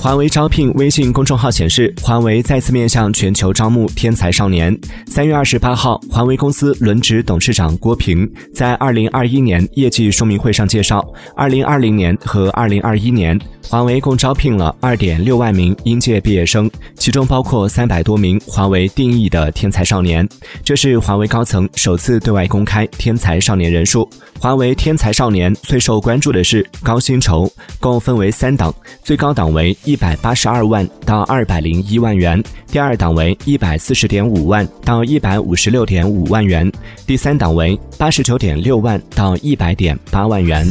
华为招聘微信公众号显示，华为再次面向全球招募天才少年。三月二十八号，华为公司轮值董事长郭平在二零二一年业绩说明会上介绍，二零二零年和二零二一年，华为共招聘了二点六万名应届毕业生，其中包括三百多名华为定义的天才少年。这是华为高层首次对外公开天才少年人数。华为天才少年最受关注的是高薪酬，共分为三档，最高档为。一百八十二万到二百零一万元，第二档为一百四十点五万到一百五十六点五万元，第三档为八十九点六万到一百点八万元。